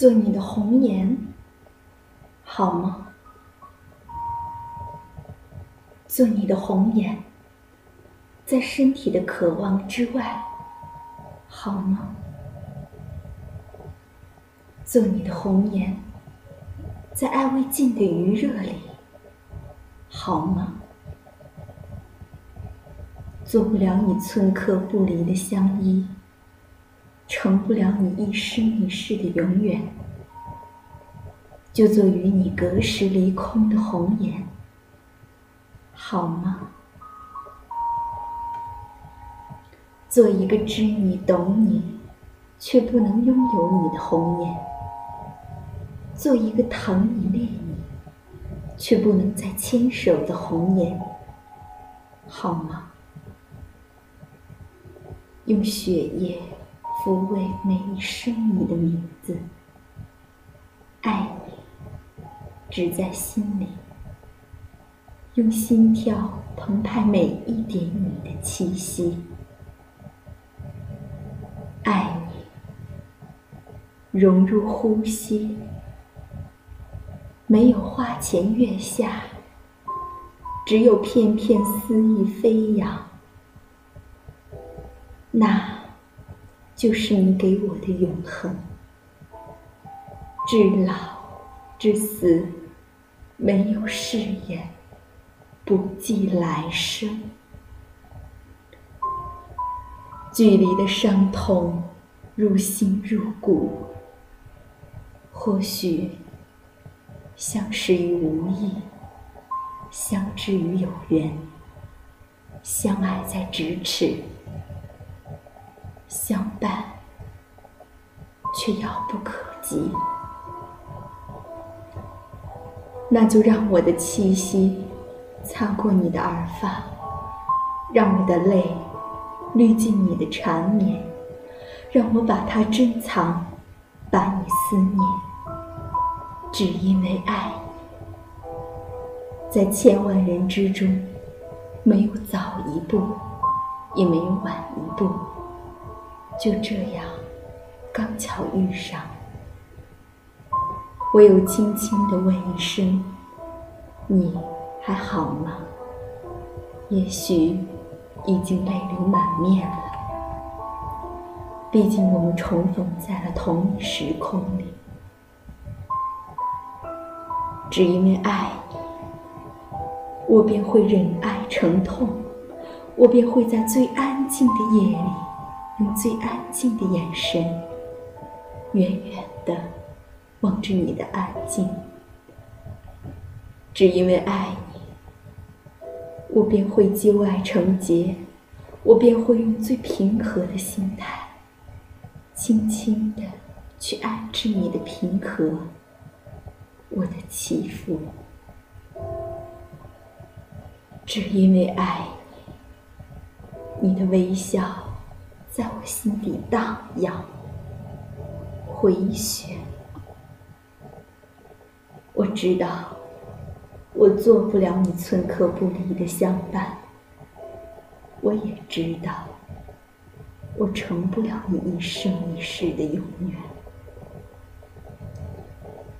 做你的红颜，好吗？做你的红颜，在身体的渴望之外，好吗？做你的红颜，在爱未尽的余热里，好吗？做不了你寸刻不离的相依，成不了你一生一世的永远，就做与你隔世离空的红颜，好吗？做一个知你懂你，却不能拥有你的红颜，做一个疼你恋你，却不能再牵手的红颜，好吗？用血液抚慰每一声你的名字，爱你，只在心里。用心跳澎湃每一点你的气息，爱你，融入呼吸。没有花前月下，只有片片思意飞扬。那，就是你给我的永恒。至老至死，没有誓言，不计来生。距离的伤痛，入心入骨。或许，相识于无意，相知于有缘，相爱在咫尺。相，却遥不可及。那就让我的气息擦过你的耳发，让我的泪滤尽你的缠绵，让我把它珍藏，把你思念，只因为爱你。在千万人之中，没有早一步，也没有晚一步。就这样，刚巧遇上，唯有轻轻的问一声：“你还好吗？”也许已经泪流满面了。毕竟我们重逢在了同一时空里，只因为爱你，我便会忍爱成痛，我便会在最安静的夜里。用最安静的眼神，远远的望着你的安静，只因为爱你，我便会揪爱成结，我便会用最平和的心态，轻轻的去安置你的平和，我的起伏，只因为爱你，你的微笑。在我心底荡漾、回旋。我知道，我做不了你寸刻不离的相伴。我也知道，我成不了你一生一世的永远。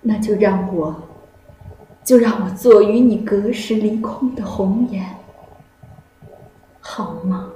那就让我，就让我做与你隔世离空的红颜，好吗？